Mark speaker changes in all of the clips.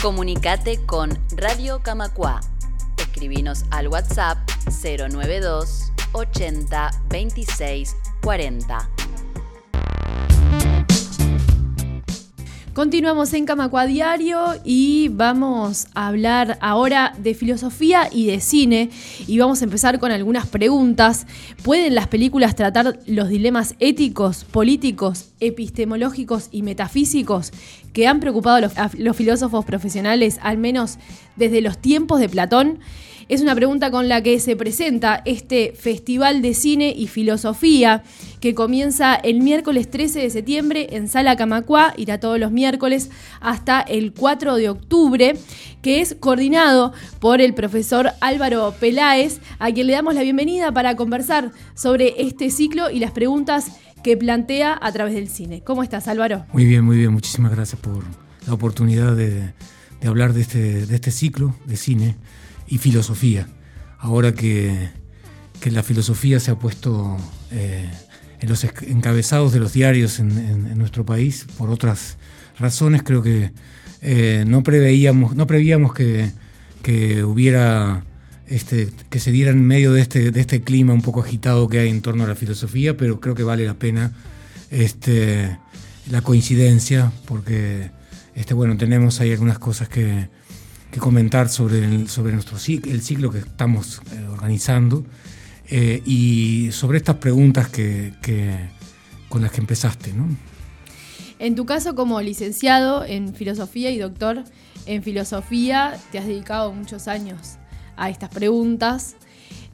Speaker 1: Comunicate con Radio Camacua. Escribinos al WhatsApp 092 80 26 40.
Speaker 2: Continuamos en Camacua Diario y vamos a hablar ahora de filosofía y de cine y vamos a empezar con algunas preguntas. ¿Pueden las películas tratar los dilemas éticos, políticos, epistemológicos y metafísicos que han preocupado a los, a los filósofos profesionales, al menos desde los tiempos de Platón? Es una pregunta con la que se presenta este Festival de Cine y Filosofía que comienza el miércoles 13 de septiembre en Sala Camacuá, irá todos los miércoles hasta el 4 de octubre, que es coordinado por el profesor Álvaro Peláez, a quien le damos la bienvenida para conversar sobre este ciclo y las preguntas que plantea a través del cine. ¿Cómo estás, Álvaro?
Speaker 3: Muy bien, muy bien. Muchísimas gracias por la oportunidad de, hablar este, de este ciclo de cine y filosofía. Ahora que, que la filosofía se ha puesto eh, en los encabezados de los diarios en, nuestro país, por otras razones, creo que eh, no preveíamos, no prevíamos que, que hubiera este, que se diera en medio de este, de este clima un poco agitado que hay en torno a la filosofía, pero creo que vale la pena este, la coincidencia, porque este, bueno, tenemos ahí algunas cosas que, que comentar sobre, el, sobre nuestro ciclo, el ciclo que estamos eh, organizando eh, y sobre estas preguntas que, que, con las que empezaste. ¿no?
Speaker 2: En tu caso, como licenciado en filosofía y doctor en filosofía, te has dedicado muchos años a estas preguntas.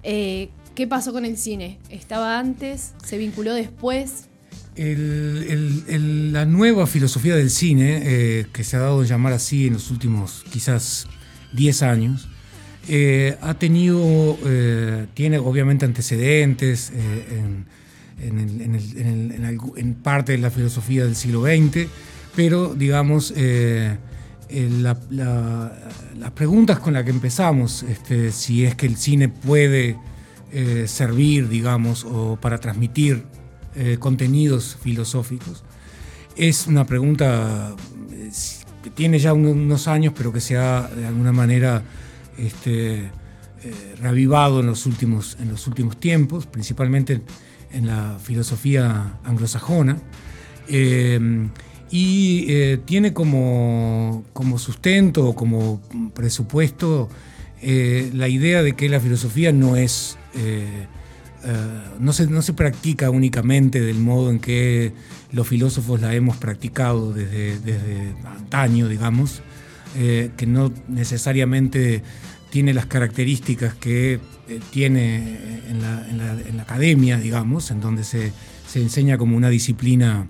Speaker 2: Eh, ¿Qué pasó con el cine? ¿Estaba antes? ¿Se vinculó después?
Speaker 3: La nueva filosofía del cine, eh, que se ha dado a llamar así en los últimos quizás 10 años, eh, ha tenido, eh, tiene obviamente antecedentes en, parte de la filosofía del siglo XX, pero digamos, la, la, las preguntas con las que empezamos, este, si es que el cine puede servir, digamos, o para transmitir eh, contenidos filosóficos. Es una pregunta que tiene ya unos años, pero que se ha de alguna manera este, eh, en los, últimos, en los últimos tiempos, principalmente en la filosofía anglosajona. Eh, y tiene como, como sustento, como presupuesto, la idea de que la filosofía no es Uh, no, se, no se practica únicamente del modo en que los filósofos la hemos practicado desde, desde antaño, digamos, eh, que no necesariamente tiene las características que eh, tiene en la, en, la, academia, digamos, en donde se, se, enseña como una disciplina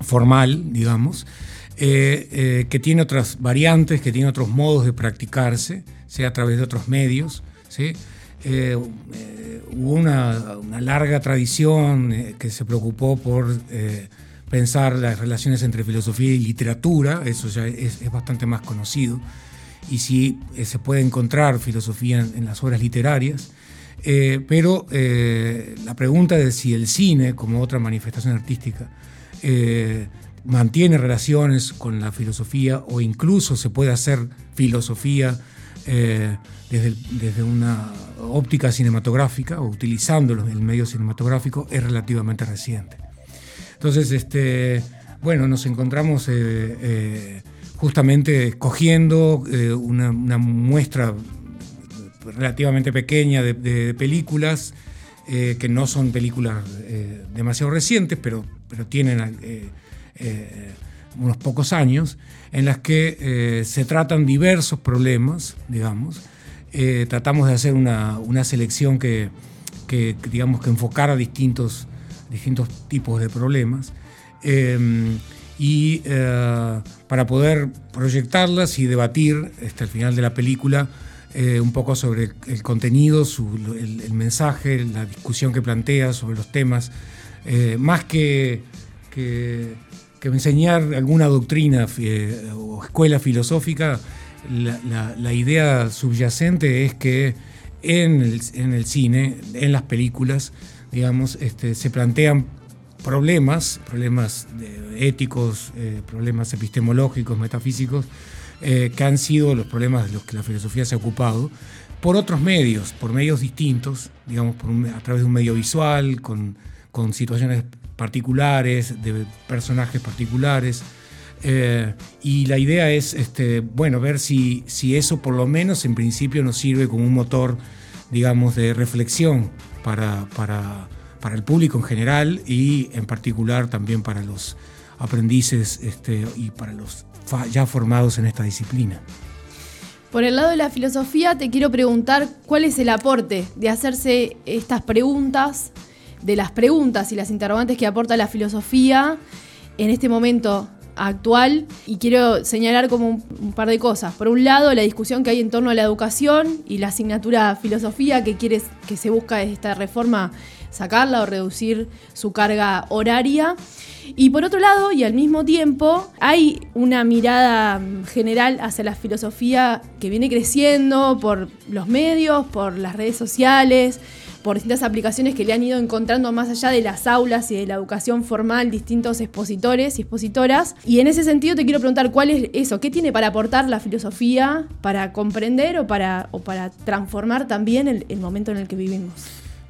Speaker 3: formal, digamos, eh, que tiene otras variantes, que tiene otros modos de practicarse, sea a través de otros medios, ¿sí? Eh, eh, hubo una, una, larga tradición eh, que se preocupó por eh, pensar las relaciones entre filosofía y literatura, eso ya es, es bastante más conocido, y sí eh, se puede encontrar filosofía en, en las obras literarias, pero la pregunta de si el cine, como otra manifestación artística, mantiene relaciones con la filosofía o incluso se puede hacer filosofía eh, desde, desde, una óptica cinematográfica o utilizando el medio cinematográfico es relativamente reciente. Entonces, este, bueno, nos encontramos eh, eh, justamente escogiendo una, muestra relativamente pequeña de, de películas que no son películas demasiado recientes, pero, pero tienen unos pocos años, en las que eh, se tratan diversos problemas, digamos. Eh, tratamos de hacer una, una selección que, que, digamos, que enfocara distintos, distintos tipos de problemas. Eh, y para poder proyectarlas y debatir hasta el final de la película un poco sobre el contenido, su, el, el, mensaje, la discusión que plantea sobre los temas, más que, que que enseñar alguna doctrina eh, o escuela filosófica, la, idea subyacente es que en el, cine, en las películas, digamos, este, se plantean problemas, problemas éticos, problemas epistemológicos, metafísicos, que han sido los problemas de los que la filosofía se ha ocupado, por otros medios, por medios distintos, digamos, a través de un medio visual, con, con situaciones particulares, de personajes particulares. Eh, y la idea es, este, bueno, ver si, si eso por lo menos en principio nos sirve como un motor, digamos, de reflexión para, para, para el público en general y en particular también para los aprendices este, y para los ya formados en esta disciplina.
Speaker 2: Por el lado de la filosofía te quiero preguntar cuál es el aporte de hacerse estas preguntas de las preguntas y las interrogantes que aporta la filosofía en este momento actual y quiero señalar como un, par de cosas. Por un lado, la discusión que hay en torno a la educación y la asignatura filosofía que quiere que se busca esta reforma sacarla o reducir su carga horaria. Y por otro lado, y al mismo tiempo, hay una mirada general hacia la filosofía que viene creciendo por los medios, por las redes sociales, por distintas aplicaciones que le han ido encontrando más allá de las aulas y de la educación formal distintos expositores y expositoras. Y en ese sentido te quiero preguntar cuál es eso, qué tiene para aportar la filosofía para comprender o para, para transformar también el, momento en el que vivimos.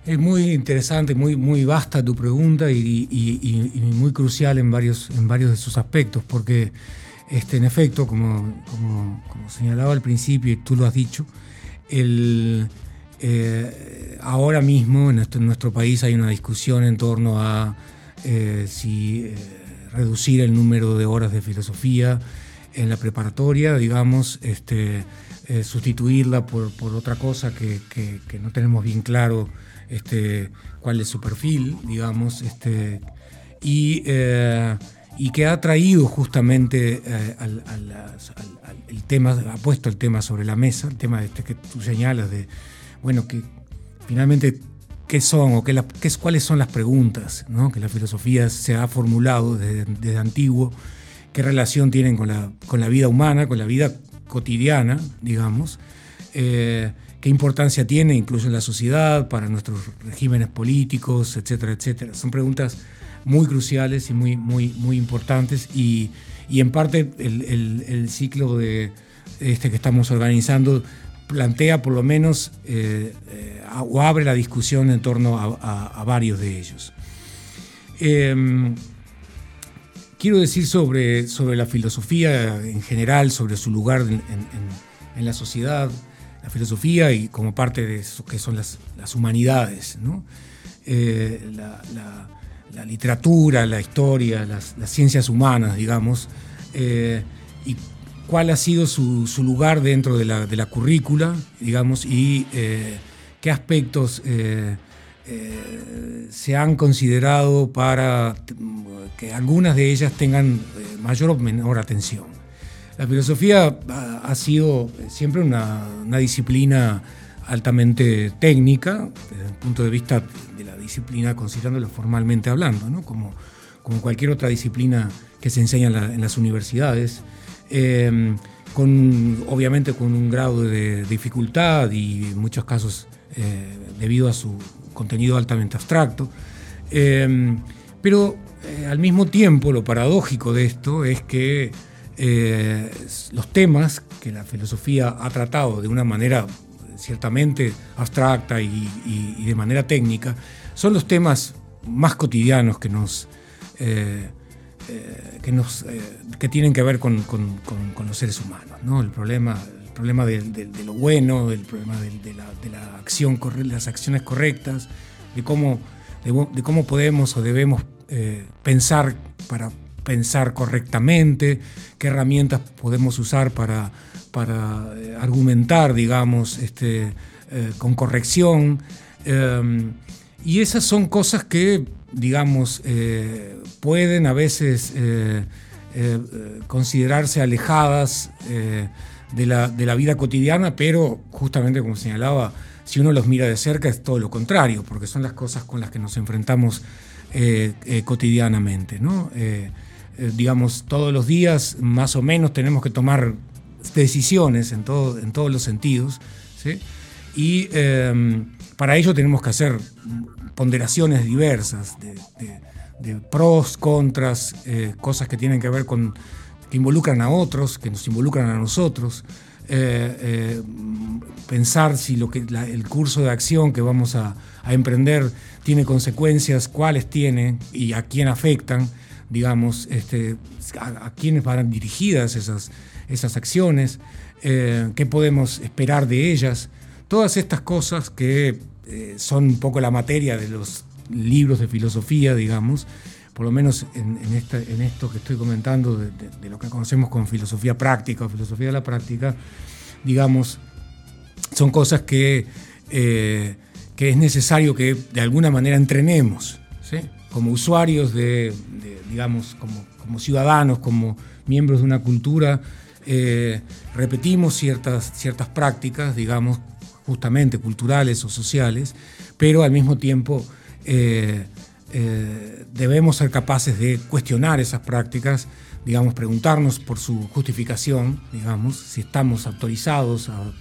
Speaker 3: Es muy interesante, muy, muy vasta tu pregunta y, muy crucial en varios, en varios de sus aspectos, porque este, en efecto, como, como señalaba al principio y tú lo has dicho, el, eh, ahora mismo en nuestro, país hay una discusión en torno a eh, si eh, reducir el número de horas de filosofía en la preparatoria, digamos, este, sustituirla por, otra cosa que, no tenemos bien claro este, cuál es su perfil, digamos, este, y, que ha traído justamente al, tema, ha puesto el tema sobre la mesa, el tema que tú señalas de bueno, que finalmente qué son o qué, cuáles son las preguntas que la filosofía se ha formulado desde, antiguo, qué relación tienen con la, con la, vida humana, con la vida cotidiana, digamos, eh, qué importancia tiene incluso en la sociedad, para nuestros regímenes políticos, etcétera, etcétera. Son preguntas muy cruciales y muy, muy, muy importantes y, en parte el, ciclo de este que estamos organizando plantea por lo menos eh, eh, o abre la discusión en torno a, varios de ellos. Em, quiero decir sobre, sobre la filosofía en general, sobre su lugar en, la sociedad, la filosofía y como parte de eso que son las, humanidades, eh, la, literatura, la historia, las, ciencias humanas, digamos, y cuál ha sido su, lugar dentro de la, currícula, digamos, y eh, qué aspectos eh, eh, se han considerado para que algunas de ellas tengan mayor o menor atención. La filosofía ha, sido siempre una, disciplina altamente técnica, desde el punto de vista de la disciplina, considerándolo formalmente hablando, ¿no? como, como cualquier otra disciplina que se enseña en las universidades. Em, con, obviamente con un grado de dificultad y en muchos casos eh, debido a su contenido altamente abstracto. Em, pero eh, al mismo tiempo lo paradójico de esto es que eh, los temas que la filosofía ha tratado de una manera ciertamente abstracta y, de manera técnica son los temas más cotidianos que nos que, nos, eh, que tienen que ver con, los seres humanos, ¿no? El problema, el problema de, lo bueno, el problema de, la, acción, las acciones correctas, de cómo, de, cómo podemos o debemos eh, pensar para pensar correctamente, qué herramientas podemos usar para, para argumentar, digamos, este, con corrección. y esas son cosas que digamos, eh, pueden a veces eh, eh, considerarse alejadas de la, vida cotidiana, pero justamente como señalaba, si uno los mira de cerca es todo lo contrario, porque son las cosas con las que nos enfrentamos cotidianamente. ¿no? digamos, todos los días más o menos tenemos que tomar decisiones en, todo, en todos los sentidos, y para ello tenemos que hacer ponderaciones diversas pros, contras, eh, cosas que tienen que ver con, que involucran a otros, que nos involucran a nosotros. pensar si lo que, el curso de acción que vamos a, emprender tiene consecuencias, cuáles tiene y a quién afectan, digamos, este, a, quiénes van dirigidas esas, esas acciones, qué podemos esperar de ellas. Todas estas cosas que eh, son un poco la materia de los libros de filosofía, digamos, por lo menos en, esto que estoy comentando, de, lo que conocemos como filosofía práctica o filosofía de la práctica, digamos, son cosas que, eh, es necesario que de alguna manera entrenemos, como usuarios de, digamos, como, como, ciudadanos, como miembros de una cultura, eh, repetimos ciertas, ciertas prácticas, digamos, justamente culturales o sociales, pero al mismo tiempo eh, eh, debemos ser capaces de cuestionar esas prácticas, digamos, preguntarnos por su justificación, digamos, si estamos autorizados a,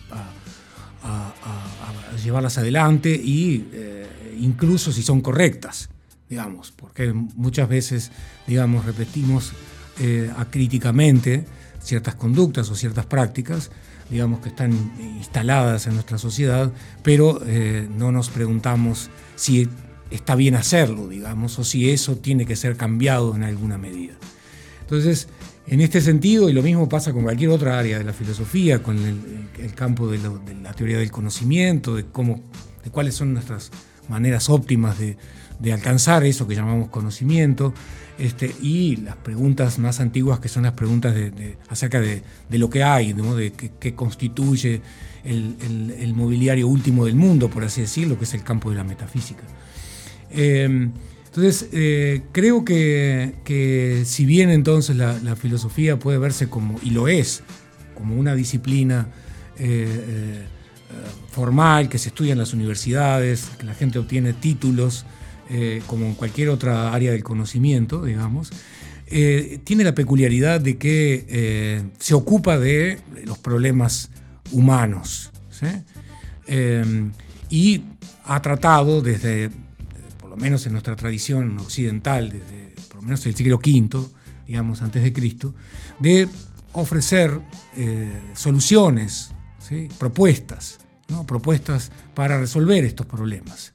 Speaker 3: llevarlas adelante y eh, incluso si son correctas, digamos, porque muchas veces, digamos, repetimos acríticamente ciertas conductas o ciertas prácticas, digamos, que están instaladas en nuestra sociedad, pero eh, no nos preguntamos si está bien hacerlo, digamos, o si eso tiene que ser cambiado en alguna medida. Entonces, en este sentido, y lo mismo pasa con cualquier otra área de la filosofía, con el, campo de, la teoría del conocimiento, de cómo, de cuáles son nuestras maneras óptimas de, alcanzar eso que llamamos conocimiento, este, y las preguntas más antiguas que son las preguntas acerca de, lo que hay, de qué, constituye el, mobiliario último del mundo, por así decirlo, que es el campo de la metafísica. Em, entonces, eh, creo que, si bien entonces la, filosofía puede verse como, y lo es, como una disciplina eh, eh, formal que se estudia en las universidades, que la gente obtiene títulos, como en cualquier otra área del conocimiento, digamos, tiene la peculiaridad de que se ocupa de los problemas humanos y ha tratado desde, por lo menos en nuestra tradición occidental, desde por lo menos el siglo V, digamos, antes de Cristo, de ofrecer soluciones, propuestas, propuestas para resolver estos problemas.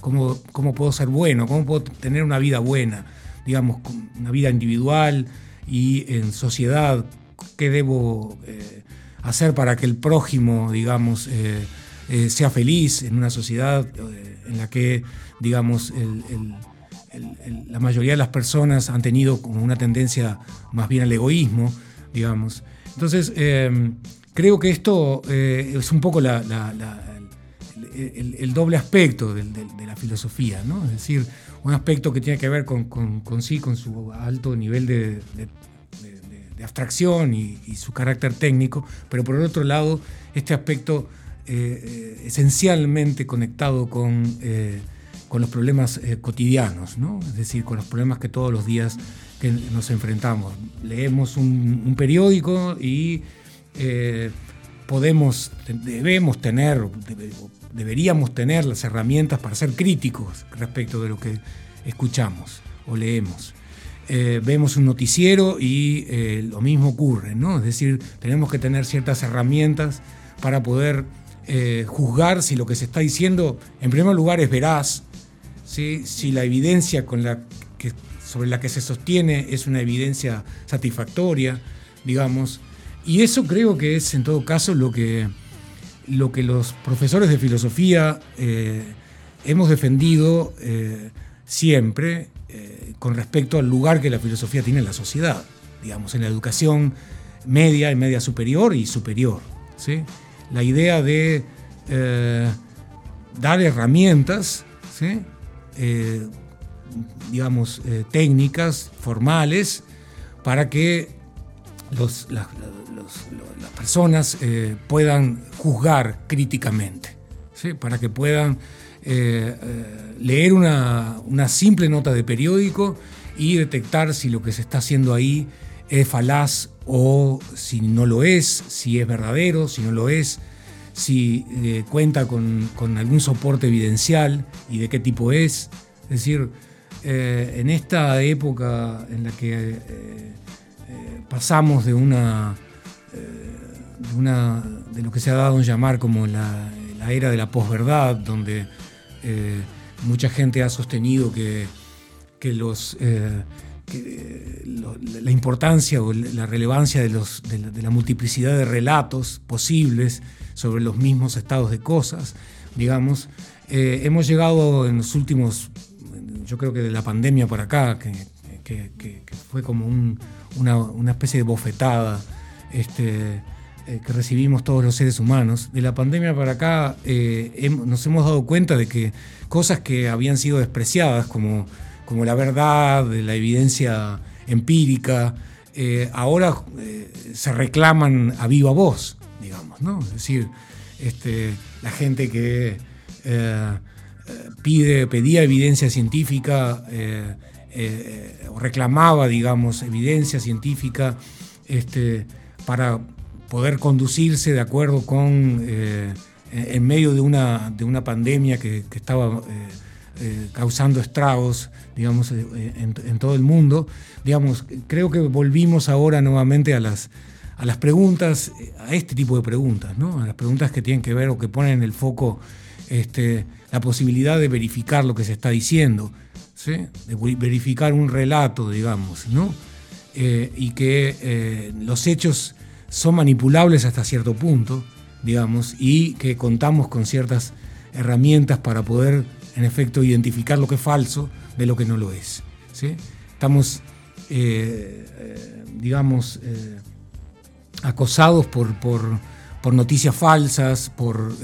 Speaker 3: ¿Cómo, puedo ser bueno? ¿Cómo puedo tener una vida buena? Digamos, una vida individual y en sociedad. ¿Qué debo eh, hacer para que el prójimo, digamos, eh, eh, sea feliz en una sociedad en la que, digamos, la mayoría de las personas han tenido como una tendencia más bien al egoísmo, digamos. Entonces, creo que esto es un poco el, doble aspecto de, la filosofía, ¿no? Es decir, un aspecto que tiene que ver con, sí, con su alto nivel de, abstracción y, su carácter técnico, pero por el otro lado, este aspecto eh, eh, esencialmente conectado con, eh, con los problemas cotidianos, ¿no? Es decir, con los problemas que todos los días nos enfrentamos. Leemos un, periódico y podemos, debemos tener, deberíamos tener las herramientas para ser críticos respecto de lo que escuchamos o leemos. Vemos un noticiero y lo mismo ocurre. Es decir, tenemos que tener ciertas herramientas para poder eh, juzgar si lo que se está diciendo, en primer lugar, es veraz, si la evidencia con la que, sobre la que se sostiene es una evidencia satisfactoria, digamos. Y eso creo que es, en todo caso, lo que lo que los profesores de filosofía eh, hemos defendido eh, siempre con respecto al lugar que la filosofía tiene en la sociedad, digamos, en la educación media y media superior y superior. ¿sí? La idea de dar herramientas, digamos, técnicas formales para que las personas eh, puedan juzgar críticamente, para que puedan eh, eh, leer una, simple nota de periódico y detectar si lo que se está haciendo ahí es falaz o si no lo es, si es verdadero, si no lo es, si cuenta con, algún soporte evidencial y de qué tipo es. Es decir, en esta época en la que pasamos de una, de una, de lo que se ha dado en llamar como la, era de la posverdad, donde mucha gente ha sostenido que, que los la importancia o la relevancia de, la, multiplicidad de relatos posibles sobre los mismos estados de cosas, digamos, eh, hemos llegado en los últimos, yo creo que de la pandemia para acá, que, fue como una, especie de bofetada este, eh, que recibimos todos los seres humanos, de la pandemia para acá eh, nos hemos dado cuenta de que cosas que habían sido despreciadas como como la verdad, la evidencia empírica, eh, ahora eh, se reclaman a viva voz, digamos, ¿no? Es decir, este, la gente que eh, pide, pedía evidencia científica o reclamaba, digamos, evidencia científica este, para poder conducirse de acuerdo con, en medio de una, de una pandemia que, que estaba eh, causando estragos, digamos, eh, en, todo el mundo. Digamos, creo que volvimos ahora nuevamente a las, a las preguntas, a este tipo de preguntas, ¿no? A las preguntas que tienen que ver o que ponen en el foco este, la posibilidad de verificar lo que se está diciendo, de verificar un relato, digamos, ¿no? Eh, y que los hechos son manipulables hasta cierto punto, digamos, y que contamos con ciertas herramientas para poder en efecto, identificar lo que es falso de lo que no lo es. Estamos, eh, eh, digamos, eh, acosados por, noticias falsas, por,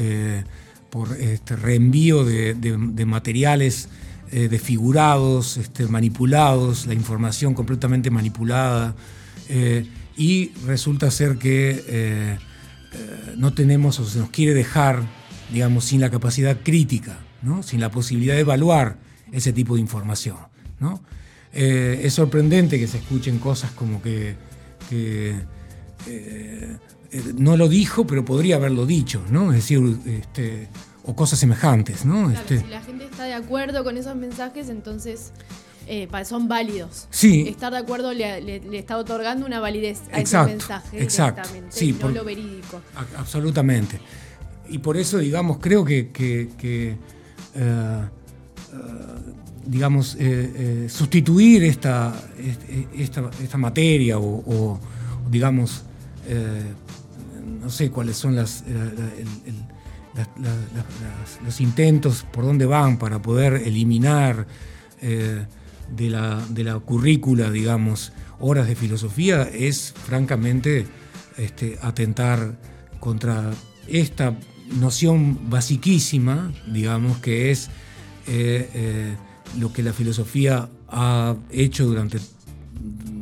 Speaker 3: por este reenvío de, materiales desfigurados, este, manipulados, la información completamente manipulada. y resulta ser que no tenemos o se nos quiere dejar, digamos, sin la capacidad crítica sin la posibilidad de evaluar ese tipo de información. ¿no? Eh, es sorprendente que se escuchen cosas como que, eh, eh, no lo dijo, pero podría haberlo dicho, ¿no? es decir, este, o cosas semejantes. ¿no?
Speaker 2: Este, si la gente está de acuerdo con esos mensajes, entonces... son válidos.
Speaker 3: Sí.
Speaker 2: Estar de acuerdo le, está otorgando una validez a ese mensaje
Speaker 3: exacto, sí,
Speaker 2: no lo verídico.
Speaker 3: absolutamente. Y por eso, digamos, creo que digamos, eh, sustituir esta, esta, materia o, digamos, no sé cuáles son las, los intentos por dónde van para poder eliminar de, la, de la currícula, digamos, horas de filosofía, es francamente este, atentar contra esta noción basiquísima, digamos, que es eh, eh, lo que la filosofía ha hecho durante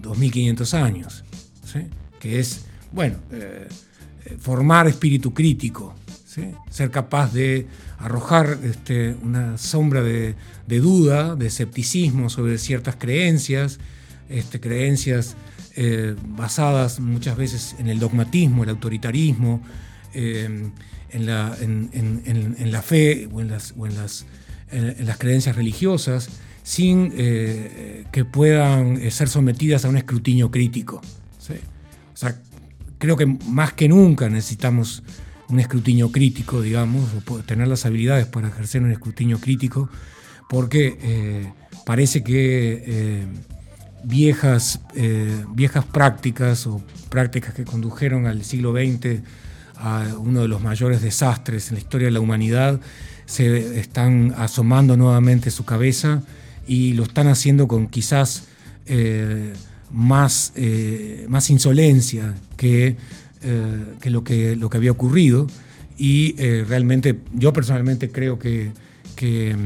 Speaker 3: 2500 años, que es, bueno, eh, formar espíritu crítico, ser capaz de arrojar este, una sombra de, duda, de escepticismo sobre ciertas creencias, este, creencias basadas muchas veces en el dogmatismo, el autoritarismo, en la, en, la fe o en las, en las, en las creencias religiosas sin eh, que puedan eh, ser sometidas a un escrutinio crítico. O sea, creo que más que nunca necesitamos un escrutinio crítico, digamos, o tener las habilidades para ejercer un escrutinio crítico, porque eh, parece que viejas, viejas prácticas o prácticas que condujeron al siglo XX a uno de los mayores desastres en la historia de la humanidad, se están asomando nuevamente su cabeza y lo están haciendo con quizás eh, más, eh, más insolencia que, eh, que, lo que lo que había ocurrido. Y realmente yo personalmente creo que, que,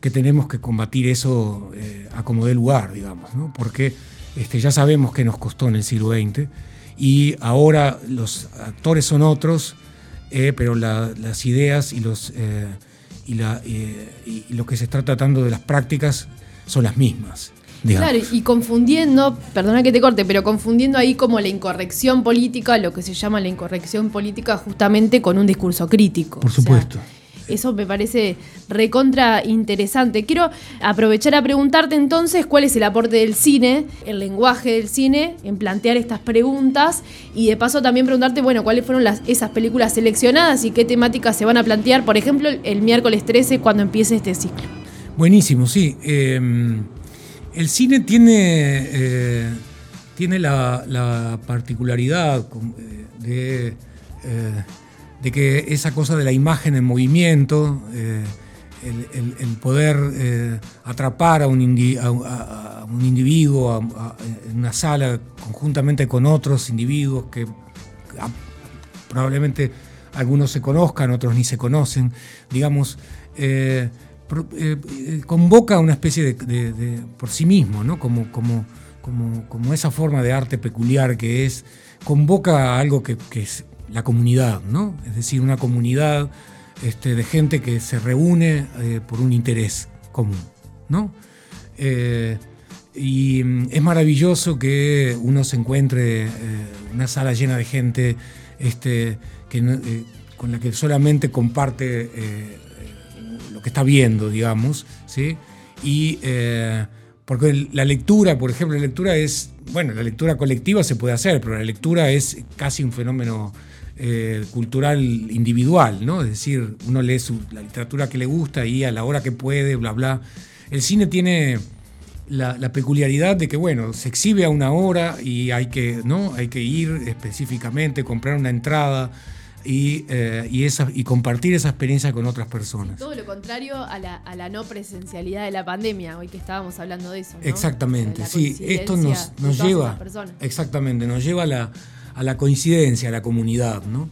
Speaker 3: tenemos que combatir eso a como dé lugar, digamos, ¿no? porque este, ya sabemos que nos costó en el siglo XX y ahora los actores son otros, eh, pero las ideas y, los, eh, y, la, eh, y, lo que se está tratando de las prácticas son las mismas.
Speaker 2: Claro, y confundiendo, perdona que te corte, pero confundiendo ahí como la incorrección política, lo que se llama la incorrección política justamente con un discurso crítico.
Speaker 3: Por supuesto.
Speaker 2: Eso me parece recontra interesante. Quiero aprovechar a preguntarte entonces cuál es el aporte del cine, el lenguaje del cine, en plantear estas preguntas y de paso también preguntarte, bueno, cuáles fueron las, esas películas seleccionadas y qué temáticas se van a plantear, por ejemplo, el miércoles 13 cuando empiece este ciclo.
Speaker 3: Buenísimo, sí. Em, el cine tiene, eh, tiene la, particularidad eh, de, eh, de, que esa cosa de la imagen en movimiento, el, poder atrapar a un, un individuo en una sala conjuntamente con otros individuos que probablemente algunos se conozcan, otros ni se conocen, digamos, eh, eh, convoca una especie de, por sí mismo, ¿no? Como, como, como, esa forma de arte peculiar que es, convoca a algo que, es la comunidad, ¿no? Es decir, una comunidad este, de gente que se reúne eh, por un interés común, ¿no? y mm, es maravilloso que uno se encuentre una sala llena de gente este, que, con la que solamente comparte que está viendo, digamos, ¿sí? Y eh, porque la lectura, por ejemplo, la lectura es, bueno, la lectura colectiva se puede hacer, pero la lectura es casi un fenómeno eh, cultural individual, ¿no? Es decir, uno lee la literatura que le gusta y a la hora que puede, bla, bla. El cine tiene la, la, peculiaridad de que, bueno, se exhibe a una hora y hay que, ¿no? hay que ir específicamente, comprar una entrada y, eh, y, esa, y compartir esa experiencia con otras personas.
Speaker 2: Todo lo contrario a la, a la, no presencialidad de la pandemia, hoy que estábamos hablando de eso.
Speaker 3: Exactamente, sí, esto nos, nos lleva, exactamente, nos lleva a la, a la coincidencia, a la comunidad, ¿no?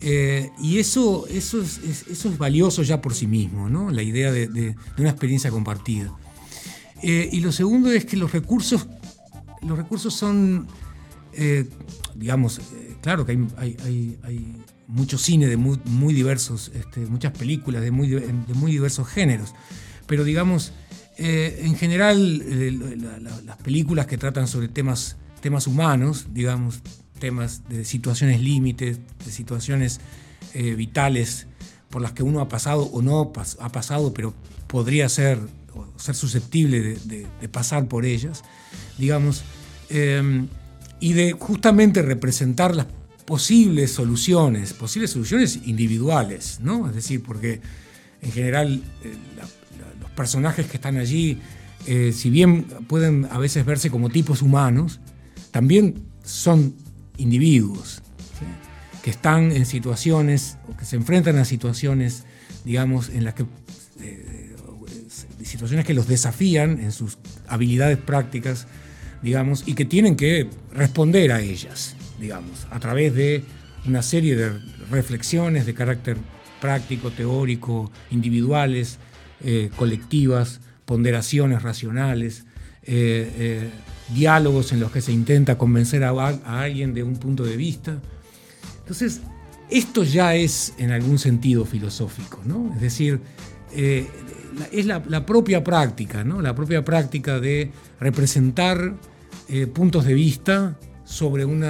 Speaker 3: Eh, y eso, eso, es, eso es valioso ya por sí mismo, ¿no? La idea de, una experiencia compartida. Eh, y lo segundo es que los recursos, los recursos son, digamos, claro que hay, hay, hay cine de muy, diversos, este, muchas películas de muy, de muy diversos géneros. Pero digamos, eh, en general, eh, las películas que tratan sobre temas, temas humanos, digamos, temas de situaciones límites, de situaciones eh, vitales por las que uno ha pasado o no ha pasado, pero podría ser, ser susceptible de, pasar por ellas, digamos, y de justamente representar las posibles soluciones, posibles soluciones individuales, ¿no? Es decir, porque en general eh, los personajes que están allí, eh, si bien pueden a veces verse como tipos humanos, también son individuos que están en situaciones o que se enfrentan a situaciones, digamos, en las que eh, situaciones que los desafían en sus habilidades prácticas, digamos, y que tienen que responder a ellas digamos, a través de una serie de reflexiones de carácter práctico, teórico, individuales, eh, colectivas, ponderaciones racionales, eh, eh, diálogos en los que se intenta convencer a, alguien de un punto de vista. Entonces, esto ya es en algún sentido filosófico, ¿no? Es decir, es la, la, propia práctica, ¿no? La propia práctica de representar puntos de vista sobre un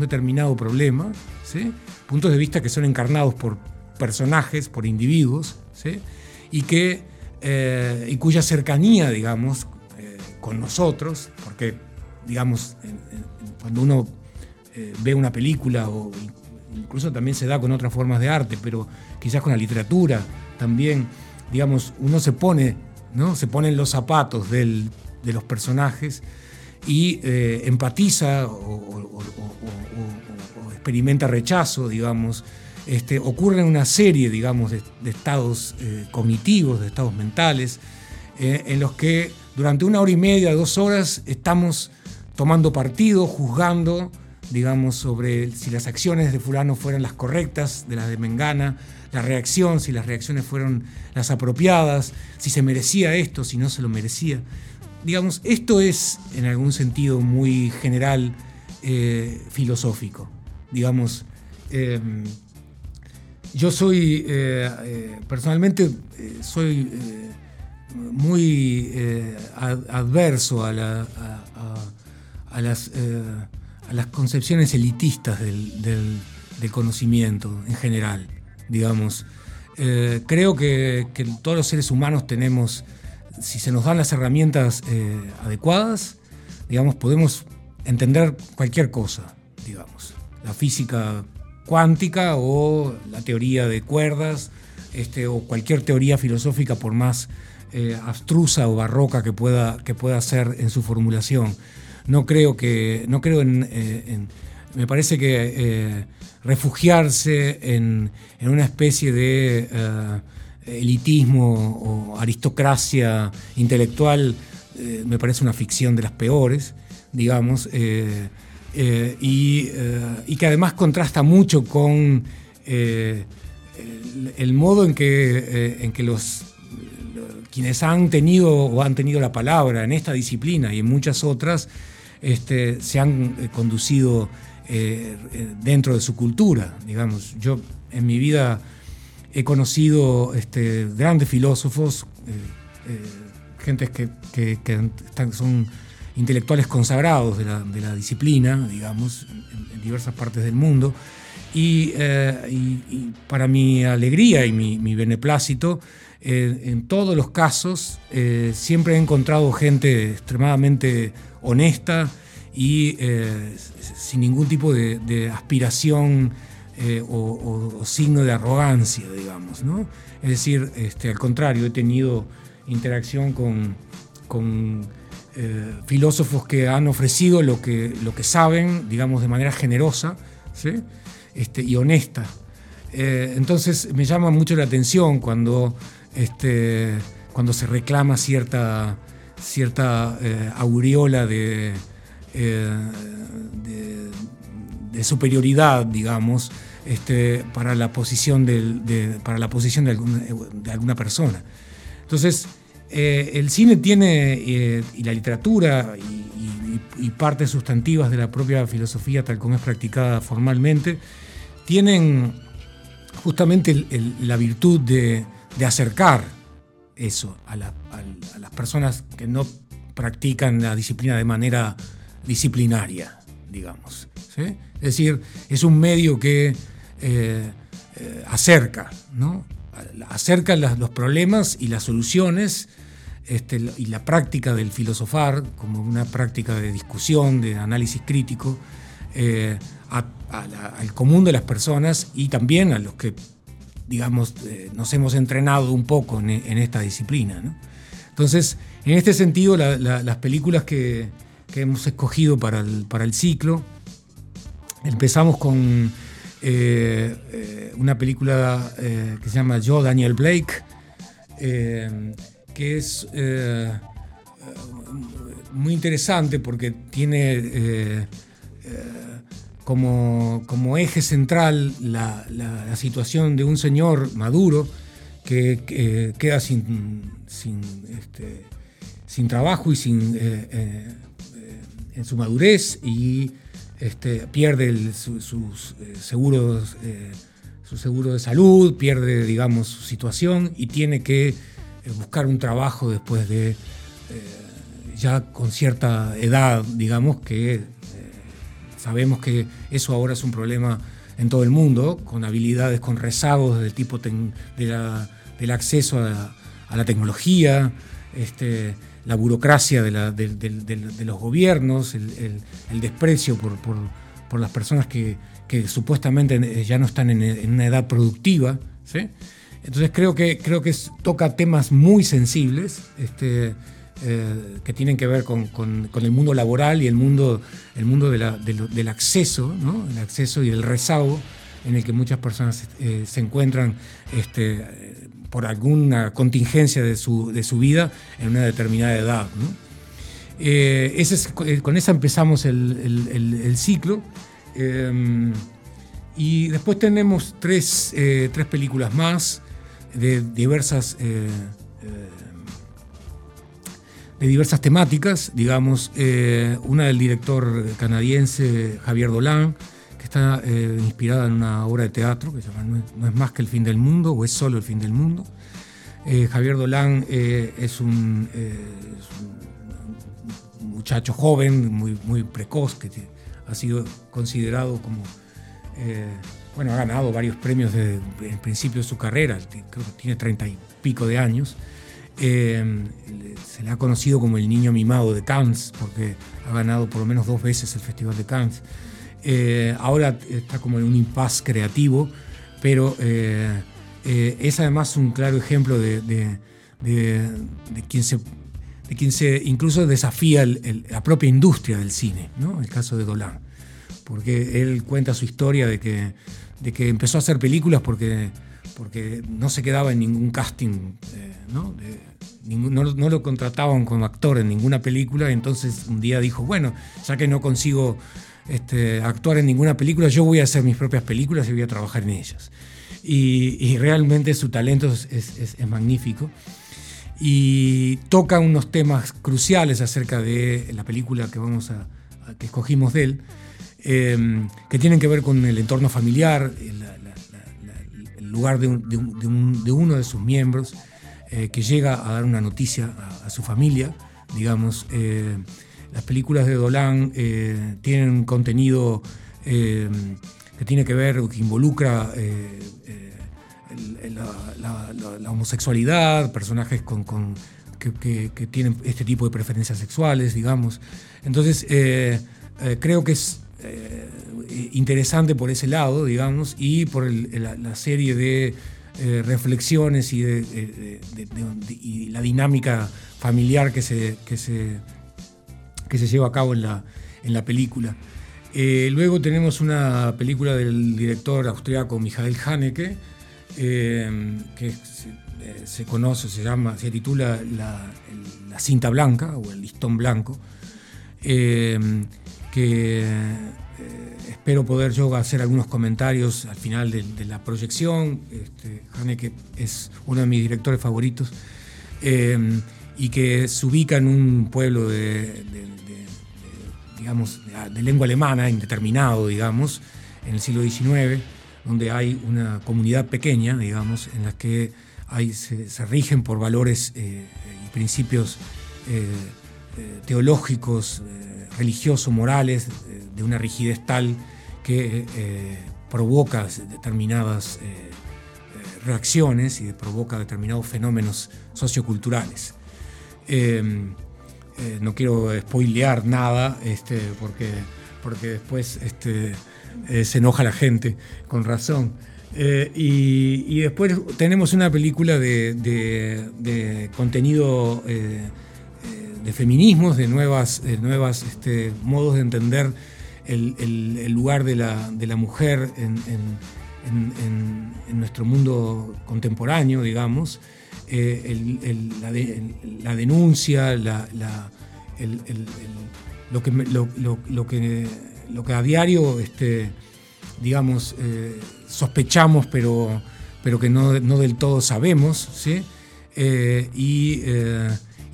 Speaker 3: determinado problema, ¿sí? puntos de vista que son encarnados por personajes, por individuos, ¿sí? y, que, eh, y cuya cercanía, digamos, eh, con nosotros, porque, digamos, cuando uno eh, ve una película o incluso también se da con otras formas de arte, pero quizás con la literatura también, digamos, uno se pone, ¿no? Se pone en los zapatos de los personajes y eh, empatiza o, experimenta rechazo, digamos, este, ocurre una serie, digamos, de, estados eh, cognitivos, de estados mentales, eh, en los que durante una hora y media, dos horas, estamos tomando partido, juzgando, digamos, sobre si las acciones de fulano fueron las correctas, de las de Mengana, la reacción, si las reacciones fueron las apropiadas, si se merecía esto, si no se lo merecía digamos, esto es en algún sentido muy general eh, filosófico. Digamos, em, yo soy, eh, personalmente, eh, soy muy adverso a, las, a, las, concepciones elitistas del, conocimiento en general, digamos. Eh, creo que, todos los seres humanos tenemos, si se nos dan las herramientas eh, adecuadas, digamos, podemos entender cualquier cosa, digamos. La física cuántica o la teoría de cuerdas, este, o cualquier teoría filosófica por más eh, abstrusa o barroca que pueda, que pueda ser en su formulación. No creo que, no creo en, me parece que refugiarse en, una especie de eh, elitismo o aristocracia intelectual eh, me parece una ficción de las peores, digamos, eh, y, que además contrasta mucho con el, modo en que, en que los quienes han tenido o han tenido la palabra en esta disciplina y en muchas otras, este, se han conducido eh, dentro de su cultura, digamos. Yo en mi vida he conocido este, grandes filósofos, eh, eh, gentes que, son intelectuales consagrados de la, disciplina, digamos, en, diversas partes del mundo. Y, para mi alegría y mi, beneplácito, en todos los casos siempre he encontrado gente extremadamente honesta, y eh, sin ningún tipo de, aspiración eh, o, signo de arrogancia, digamos. ¿no? Es decir, este, al contrario, he tenido interacción con, con eh, filósofos que han ofrecido lo que, lo que saben, digamos, de manera generosa ¿sí? este, y honesta. entonces me llama mucho la atención cuando, este, cuando se reclama cierta, cierta aureola de eh, de, superioridad, digamos, este, para la posición, de, para la posición de, alguna, persona. Entonces, eh, el cine tiene, eh, y la literatura, y, partes sustantivas de la propia filosofía, tal como es practicada formalmente, tienen justamente la virtud de, acercar eso a, las personas que no practican la disciplina de manera disciplinaria, digamos. Es decir, es un medio que eh, eh, acerca, acerca los problemas y las soluciones este, y la práctica del filosofar como una práctica de discusión, de análisis crítico, eh, al común de las personas y también a los que, digamos, nos hemos entrenado un poco en, esta disciplina. Entonces, en este sentido, las películas que, hemos escogido para el, para el ciclo. Empezamos con eh, eh, una película eh, que se llama Yo, Daniel Blake, que es muy interesante porque tiene como, como, eje central la, situación de un señor maduro que queda sin, sin, este, sin, trabajo y sin en su madurez y este, pierde sus eh, seguros, eh, su seguro de salud, pierde, digamos, su situación y tiene que eh, buscar un trabajo después de ya con cierta edad, digamos, que sabemos que eso ahora es un problema en todo el mundo, con habilidades, con rezagos del tipo del acceso a, la tecnología, este, la burocracia de, los gobiernos, el, desprecio por, las personas que, supuestamente ya no están en, una edad productiva. Entonces creo que, creo que toca temas muy sensibles este, eh, que tienen que ver con, el mundo laboral y el mundo, el mundo del acceso, el acceso y el rezago en el que muchas personas eh, se encuentran este, por alguna contingencia de su, vida en una determinada edad. Eh, eh, con esa empezamos el, ciclo. Eh, y después tenemos tres, películas más de diversas, de diversas temáticas, digamos, una del director canadiense Javier Dolan, está eh, inspirada en una obra de teatro que se llama no es, más que el fin del mundo o es solo el fin del mundo. Eh, Javier Dolan eh, es, un, muchacho joven, muy, muy precoz, que ha sido considerado como bueno, ha ganado varios premios desde el principio de su carrera, creo que tiene treinta y pico de años. Eh, se le ha conocido como el niño mimado de Cannes, porque ha ganado por lo menos dos veces el Festival de Cannes. Eh, ahora está como en un impasse creativo, pero eh, es además un claro ejemplo de, quien se de quien se incluso desafía la propia industria del cine, ¿no? el caso de Dolan, porque él cuenta su historia de que, de que empezó a hacer películas porque porque no se quedaba en ningún casting, eh, ¿no? no, lo contrataban como actor en ninguna película, entonces un día dijo, bueno, ya que no consigo este, actuar en ninguna película, yo voy a hacer mis propias películas y voy a trabajar en ellas. Y, realmente su talento es, magnífico. Y toca unos temas cruciales acerca de la película que, vamos a, que escogimos de él, eh, que tienen que ver con el entorno familiar, lugar de, uno de sus miembros eh, que llega a dar una noticia a, su familia. Digamos, eh, las películas de Dolan eh, tienen contenido que tiene que ver, que involucra la, homosexualidad, personajes con, que, que, tienen este tipo de preferencias sexuales, digamos. Entonces, creo que es eh, interesante por ese lado, digamos, y por la, serie de eh, reflexiones y, la dinámica familiar que se, que se, que se lleva a cabo en la, en la película. Eh, luego tenemos una película del director austriaco Michael Haneke, que se, conoce, se llama, se titula la, la, cinta blanca o el listón blanco, que eh, espero poder yo hacer algunos comentarios al final de, la proyección. Este, Haneke es uno de mis directores favoritos eh, y que se ubica en un pueblo de, digamos, de lengua alemana, indeterminado, digamos, en el siglo XIX, donde hay una comunidad pequeña, digamos, en la que hay, se, rigen por valores eh, y principios teológicos, religiosos, morales, de una rigidez tal que eh, provoca determinadas eh, eh, reacciones y provoca determinados fenómenos socioculturales. no quiero spoilear nada este, porque, porque después este, se enoja la gente, con razón. y, después tenemos una película de, contenido de feminismos, de nuevas, nuevas este, modos de entender el, lugar de la, mujer en, nuestro mundo contemporáneo, digamos, eh, la, denuncia, lo, que, a diario, este, digamos, eh, sospechamos, pero, pero que no, del todo sabemos, ¿sí? Eh, y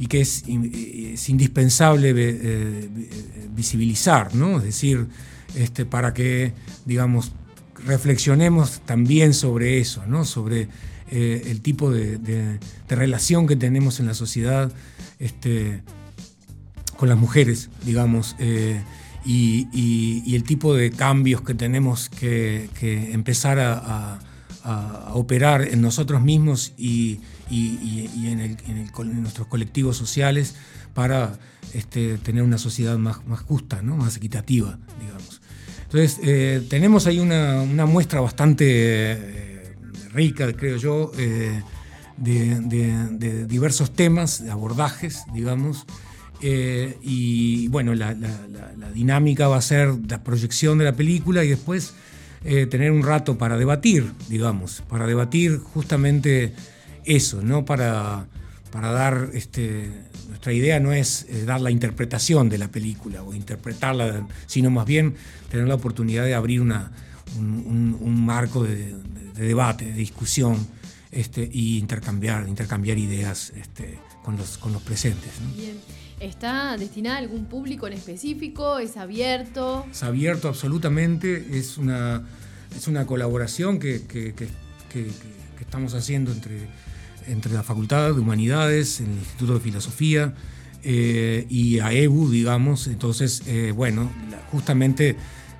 Speaker 3: y que es, indispensable eh, eh, visibilizar, ¿no? Es decir, este, para que, digamos, reflexionemos también sobre eso, ¿no? Sobre eh, el tipo de, relación que tenemos en la sociedad este, con las mujeres, digamos, y, el tipo de cambios que tenemos que, empezar a, operar en nosotros mismos y, y, en, nuestros colectivos sociales para este, tener una sociedad más, justa, más equitativa, digamos. Entonces, eh, tenemos ahí una, muestra bastante eh, rica, creo yo, eh, de, diversos temas, de abordajes, digamos. y bueno, la, dinámica va a ser la proyección de la película y después tener un rato para debatir, digamos, para debatir justamente eso, no para, para dar, este, nuestra idea no es dar la interpretación de la película o interpretarla, sino más bien tener la oportunidad de abrir una, un, marco de, debate, de discusión este, y intercambiar, intercambiar ideas este, con, los, con los presentes.
Speaker 2: Bien. ¿Está destinada a algún público en específico? ¿Es abierto?
Speaker 3: Es abierto absolutamente, es una, es una colaboración que, que estamos haciendo entre entre la Facultad de Humanidades, el Instituto de Filosofía eh, y AEBU, digamos. Entonces, eh, bueno, justamente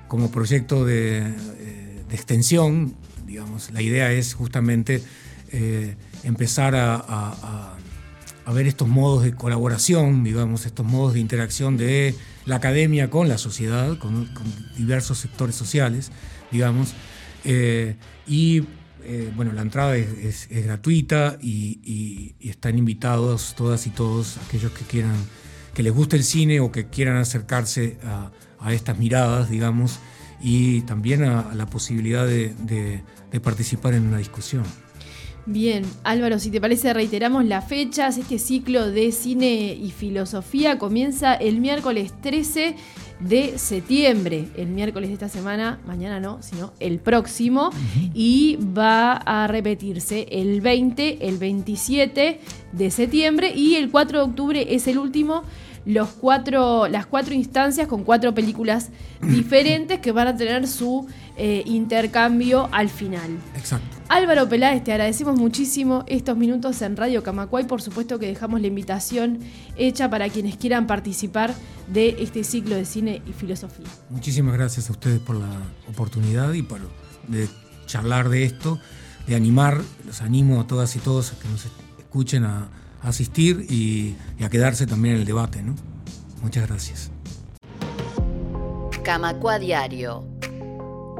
Speaker 3: como proyecto de, eh, extensión, digamos. La idea es justamente eh, empezar a, ver estos modos de colaboración, digamos, estos modos de interacción de la academia con la sociedad, con, diversos sectores sociales, digamos. Eh, y eh, bueno, la entrada es, gratuita y, están invitados todas y todos aquellos que quieran, que les guste el cine o que quieran acercarse a, estas miradas, digamos, y también a, la posibilidad de participar en una discusión.
Speaker 2: Bien, Álvaro, si te parece, reiteramos las fechas. Este ciclo de cine y filosofía comienza el miércoles 13 de septiembre, el miércoles de esta semana, mañana no, sino el próximo, y va a repetirse el 20, el 27 de septiembre. Y el 4 de octubre es el último. Los cuatro, las cuatro instancias con cuatro películas diferentes que van a tener su eh, intercambio al final.
Speaker 3: Exacto.
Speaker 2: Álvaro Peláez, te agradecemos muchísimo estos minutos en Radio Camacuay. Por supuesto que dejamos la invitación hecha para quienes quieran participar de este ciclo de cine y filosofía.
Speaker 3: Muchísimas gracias a ustedes por la oportunidad y por de charlar de esto, de animar. Los animo a todas y todos a que nos escuchen a asistir y, a quedarse también en el debate. ¿no? Muchas gracias.
Speaker 1: Camacua Diario.